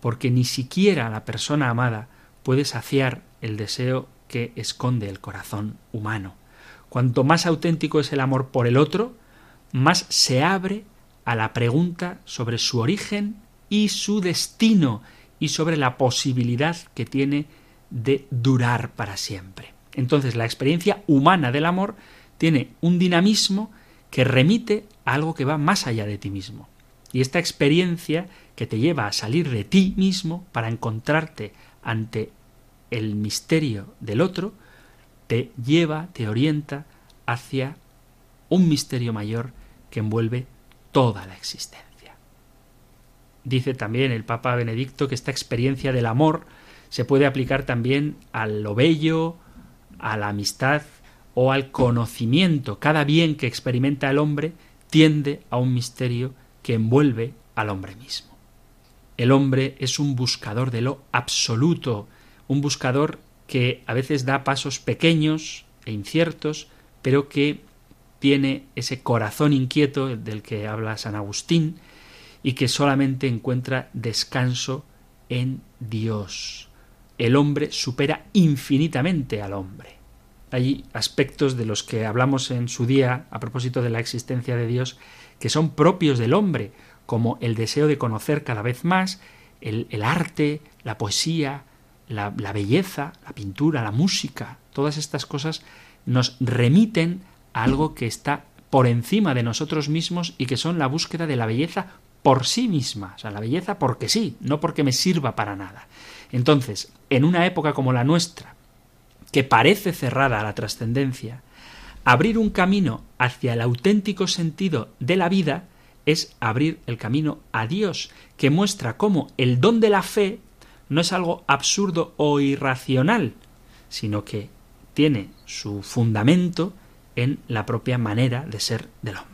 Porque ni siquiera la persona amada puede saciar el deseo que esconde el corazón humano. Cuanto más auténtico es el amor por el otro, más se abre a la pregunta sobre su origen y su destino y sobre la posibilidad que tiene de durar para siempre. Entonces la experiencia humana del amor tiene un dinamismo que remite a algo que va más allá de ti mismo. Y esta experiencia que te lleva a salir de ti mismo para encontrarte ante el misterio del otro, te lleva, te orienta hacia un misterio mayor que envuelve toda la existencia. Dice también el Papa Benedicto que esta experiencia del amor se puede aplicar también a lo bello, a la amistad o al conocimiento. Cada bien que experimenta el hombre tiende a un misterio que envuelve al hombre mismo. El hombre es un buscador de lo absoluto, un buscador que a veces da pasos pequeños e inciertos, pero que tiene ese corazón inquieto del que habla San Agustín, y que solamente encuentra descanso en Dios. El hombre supera infinitamente al hombre. Hay aspectos de los que hablamos en su día a propósito de la existencia de Dios que son propios del hombre, como el deseo de conocer cada vez más, el, arte, la poesía, la, la belleza, la pintura, la música, todas estas cosas nos remiten a algo que está por encima de nosotros mismos y que son la búsqueda de la belleza por sí misma, o sea, la belleza porque sí, no porque me sirva para nada. Entonces, en una época como la nuestra, que parece cerrada a la trascendencia, abrir un camino hacia el auténtico sentido de la vida es abrir el camino a Dios, que muestra cómo el don de la fe no es algo absurdo o irracional, sino que tiene su fundamento en la propia manera de ser del hombre.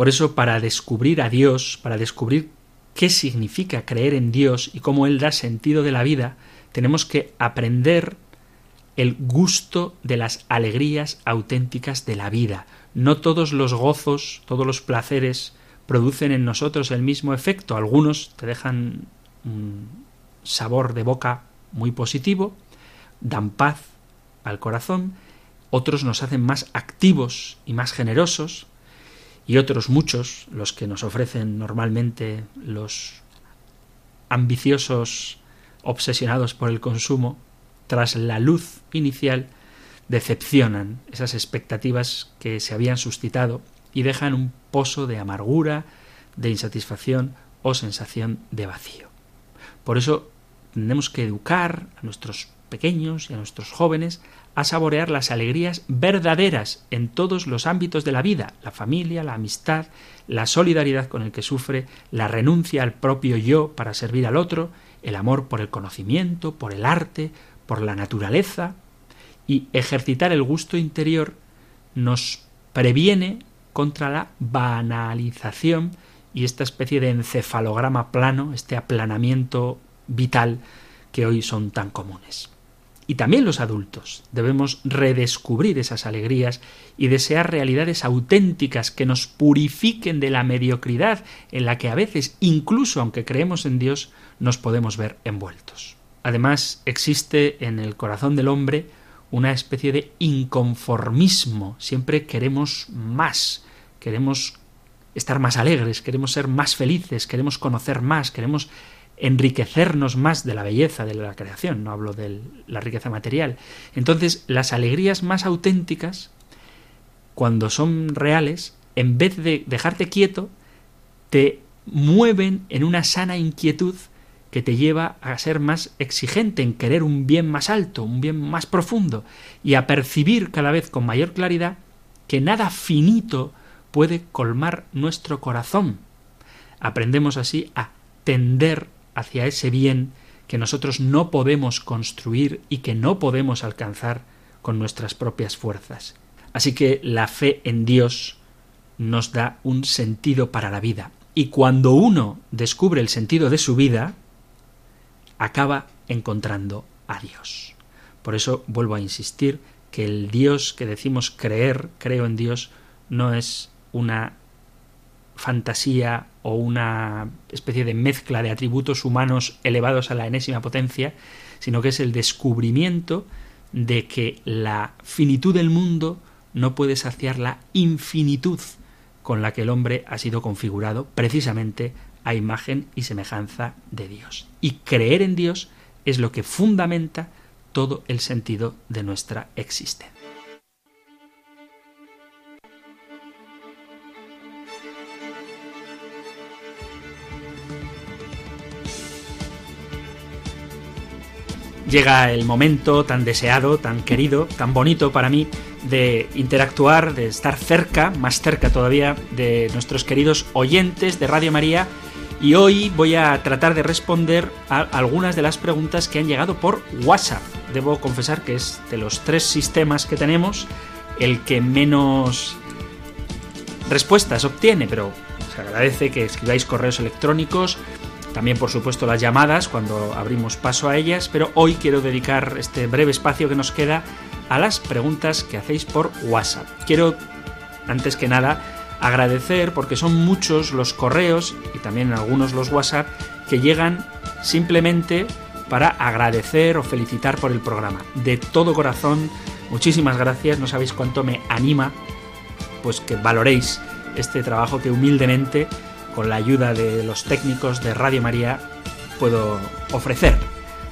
Por eso, para descubrir a Dios, para descubrir qué significa creer en Dios y cómo Él da sentido de la vida, tenemos que aprender el gusto de las alegrías auténticas de la vida. No todos los gozos, todos los placeres producen en nosotros el mismo efecto. Algunos te dejan un sabor de boca muy positivo, dan paz al corazón, otros nos hacen más activos y más generosos, y otros muchos, los que nos ofrecen normalmente los ambiciosos obsesionados por el consumo, tras la luz inicial, decepcionan esas expectativas que se habían suscitado y dejan un pozo de amargura, de insatisfacción o sensación de vacío. Por eso tenemos que educar a nuestros pequeños y a nuestros jóvenes a saborear las alegrías verdaderas en todos los ámbitos de la vida, la familia, la amistad, la solidaridad con el que sufre, la renuncia al propio yo para servir al otro, el amor por el conocimiento, por el arte, por la naturaleza, y ejercitar el gusto interior nos previene contra la banalización y esta especie de encefalograma plano, este aplanamiento vital que hoy son tan comunes. Y también los adultos debemos redescubrir esas alegrías y desear realidades auténticas que nos purifiquen de la mediocridad en la que a veces, incluso aunque creemos en Dios, nos podemos ver envueltos. Además, existe en el corazón del hombre una especie de inconformismo. Siempre queremos más, queremos estar más alegres, queremos ser más felices, queremos conocer más, queremos enriquecernos más de la belleza de la creación, no hablo de la riqueza material. Entonces, las alegrías más auténticas, cuando son reales, en vez de dejarte quieto, te mueven en una sana inquietud que te lleva a ser más exigente en querer un bien más alto, un bien más profundo, y a percibir cada vez con mayor claridad que nada finito puede colmar nuestro corazón. Aprendemos así a tender hacia ese bien que nosotros no podemos construir y que no podemos alcanzar con nuestras propias fuerzas. Así que la fe en Dios nos da un sentido para la vida. Y cuando uno descubre el sentido de su vida, acaba encontrando a Dios. Por eso vuelvo a insistir que el Dios que decimos creer, creo en Dios, no es una fantasía o una especie de mezcla de atributos humanos elevados a la enésima potencia, sino que es el descubrimiento de que la finitud del mundo no puede saciar la infinitud con la que el hombre ha sido configurado precisamente a imagen y semejanza de Dios. Y creer en Dios es lo que fundamenta todo el sentido de nuestra existencia. Llega el momento tan deseado, tan querido, tan bonito para mí de interactuar, de estar cerca, más cerca todavía, de nuestros queridos oyentes de Radio María. Y hoy voy a tratar de responder a algunas de las preguntas que han llegado por WhatsApp. Debo confesar que es de los tres sistemas que tenemos el que menos respuestas obtiene, pero se agradece que escribáis correos electrónicos también, por supuesto, las llamadas cuando abrimos paso a ellas, pero hoy quiero dedicar este breve espacio que nos queda a las preguntas que hacéis por WhatsApp. Quiero, antes que nada, agradecer porque son muchos los correos y también algunos los WhatsApp que llegan simplemente para agradecer o felicitar por el programa. De todo corazón, muchísimas gracias, no sabéis cuánto me anima pues que valoréis este trabajo que humildemente con la ayuda de los técnicos de Radio María puedo ofrecer.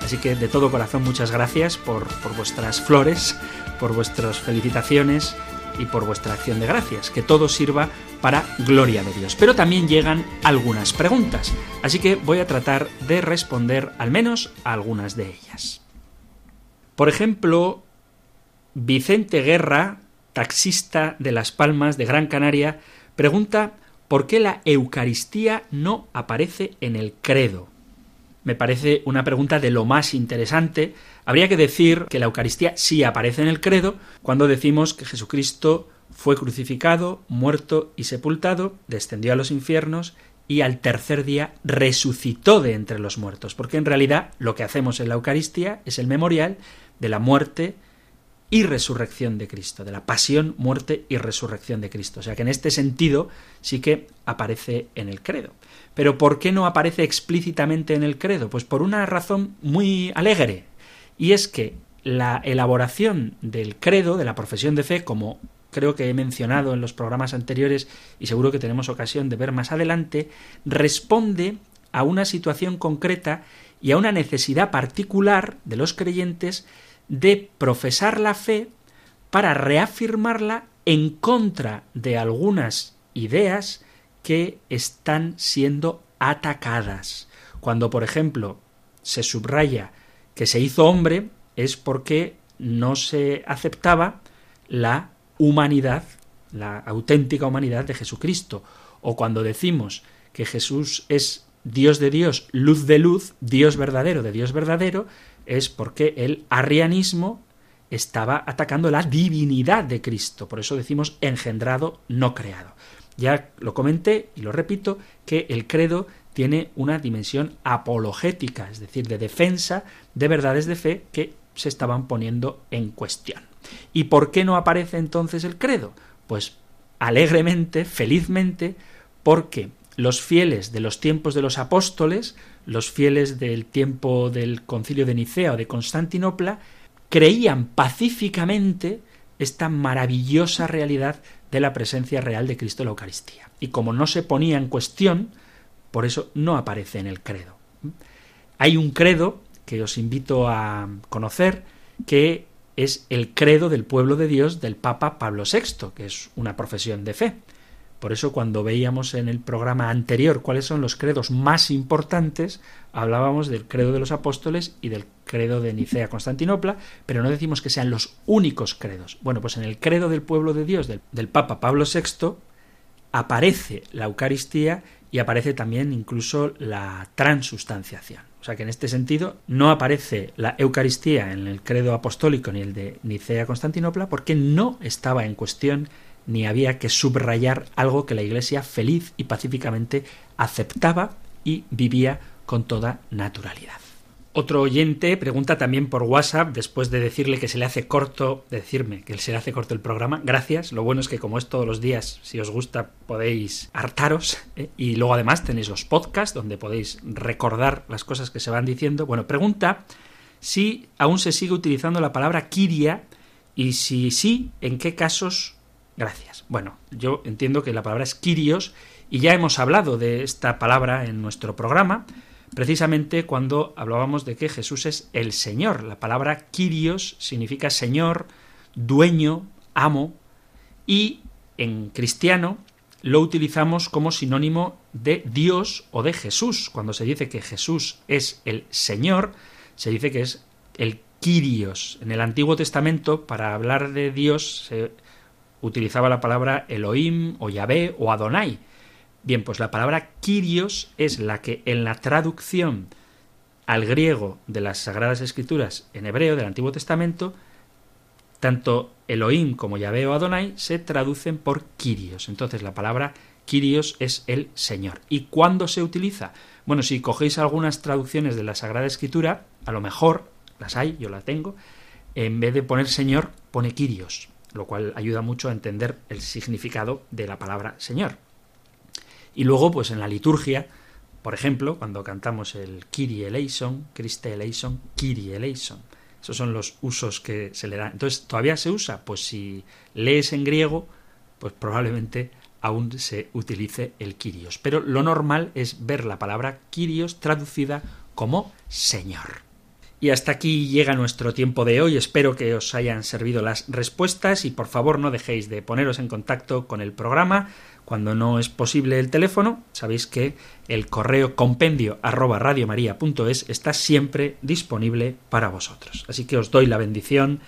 Así que de todo corazón muchas gracias por, vuestras flores, por vuestras felicitaciones y por vuestra acción de gracias. Que todo sirva para gloria de Dios. Pero también llegan algunas preguntas, así que voy a tratar de responder al menos a algunas de ellas. Por ejemplo, Vicente Guerra, taxista de Las Palmas de Gran Canaria, pregunta ¿Por qué la Eucaristía no aparece en el credo? Me parece una pregunta de lo más interesante. Habría que decir que la Eucaristía sí aparece en el credo cuando decimos que Jesucristo fue crucificado, muerto y sepultado, descendió a los infiernos y al tercer día resucitó de entre los muertos, porque en realidad lo que hacemos en la Eucaristía es el memorial de la muerte y resurrección de Cristo, de la pasión, muerte y resurrección de Cristo. O sea que en este sentido sí que aparece en el credo. Pero ¿por qué no aparece explícitamente en el credo? Pues por una razón muy alegre, y es que la elaboración del credo, de la profesión de fe, como creo que he mencionado en los programas anteriores y seguro que tenemos ocasión de ver más adelante, responde a una situación concreta y a una necesidad particular de los creyentes de profesar la fe para reafirmarla en contra de algunas ideas que están siendo atacadas. Cuando, por ejemplo, se subraya que se hizo hombre, es porque no se aceptaba la humanidad, la auténtica humanidad de Jesucristo. O cuando decimos que Jesús es Dios de Dios, luz de luz, Dios verdadero de Dios verdadero, es porque el arrianismo estaba atacando la divinidad de Cristo. Por eso decimos engendrado, no creado. Ya lo comenté y lo repito, que el credo tiene una dimensión apologética, es decir, de defensa de verdades de fe que se estaban poniendo en cuestión. ¿Y por qué no aparece entonces el credo? Pues alegremente, felizmente, porque los fieles de los tiempos de los apóstoles, los fieles del tiempo del concilio de Nicea o de Constantinopla, creían pacíficamente esta maravillosa realidad de la presencia real de Cristo en la Eucaristía. Y como no se ponía en cuestión, por eso no aparece en el credo. Hay un credo que os invito a conocer, que es el credo del pueblo de Dios del Papa Pablo VI, que es una profesión de fe. Por eso cuando veíamos en el programa anterior cuáles son los credos más importantes, hablábamos del credo de los apóstoles y del credo de Nicea Constantinopla, pero no decimos que sean los únicos credos. Bueno, pues en el credo del pueblo de Dios del, del Papa Pablo VI aparece la Eucaristía y aparece también incluso la transustanciación. O sea que en este sentido no aparece la Eucaristía en el credo apostólico ni el de Nicea Constantinopla porque no estaba en cuestión ni había que subrayar algo que la Iglesia feliz y pacíficamente aceptaba y vivía con toda naturalidad. Otro oyente pregunta también por WhatsApp, después de decirle que se le hace corto, decirme que se le hace corto el programa. Gracias. Lo bueno es que como es todos los días, si os gusta podéis hartaros. ¿eh? Y luego además tenéis los podcasts donde podéis recordar las cosas que se van diciendo. Bueno, pregunta si aún se sigue utilizando la palabra kiria y si sí, en qué casos. Gracias. Bueno, yo entiendo que la palabra es kirios y ya hemos hablado de esta palabra en nuestro programa precisamente cuando hablábamos de que Jesús es el Señor. La palabra Kyrios significa Señor, dueño, amo, y en cristiano lo utilizamos como sinónimo de Dios o de Jesús. Cuando se dice que Jesús es el Señor, se dice que es el Kyrios. En el Antiguo Testamento, para hablar de Dios, se utilizaba la palabra Elohim o Yahvé o Adonai. Bien, pues la palabra Kyrios es la que en la traducción al griego de las Sagradas Escrituras en hebreo del Antiguo Testamento, tanto Elohim como Yahvé o Adonai se traducen por Kyrios. Entonces la palabra Kyrios es el Señor. ¿Y cuándo se utiliza? Bueno, si cogéis algunas traducciones de la Sagrada Escritura, a lo mejor, las hay, yo la tengo, en vez de poner Señor, pone Kyrios, lo cual ayuda mucho a entender el significado de la palabra Señor. Y luego, pues en la liturgia, por ejemplo, cuando cantamos el Kyrie eleison, Christe eleison, Kyrie eleison. Esos son los usos que se le dan. Entonces, ¿todavía se usa? Pues si lees en griego, pues probablemente aún se utilice el Kyrios. Pero lo normal es ver la palabra Kyrios traducida como Señor. Y hasta aquí llega nuestro tiempo de hoy. Espero que os hayan servido las respuestas y por favor no dejéis de poneros en contacto con el programa cuando no es posible el teléfono, sabéis que el correo compendio arroba radiomaria.es está siempre disponible para vosotros. Así que os doy la bendición.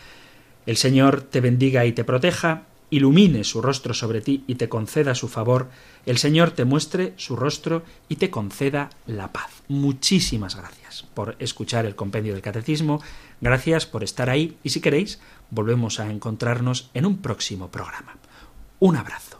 El Señor te bendiga y te proteja, ilumine su rostro sobre ti y te conceda su favor. El Señor te muestre su rostro y te conceda la paz. Muchísimas gracias por escuchar el compendio del catecismo. Gracias por estar ahí y si queréis, volvemos a encontrarnos en un próximo programa. Un abrazo.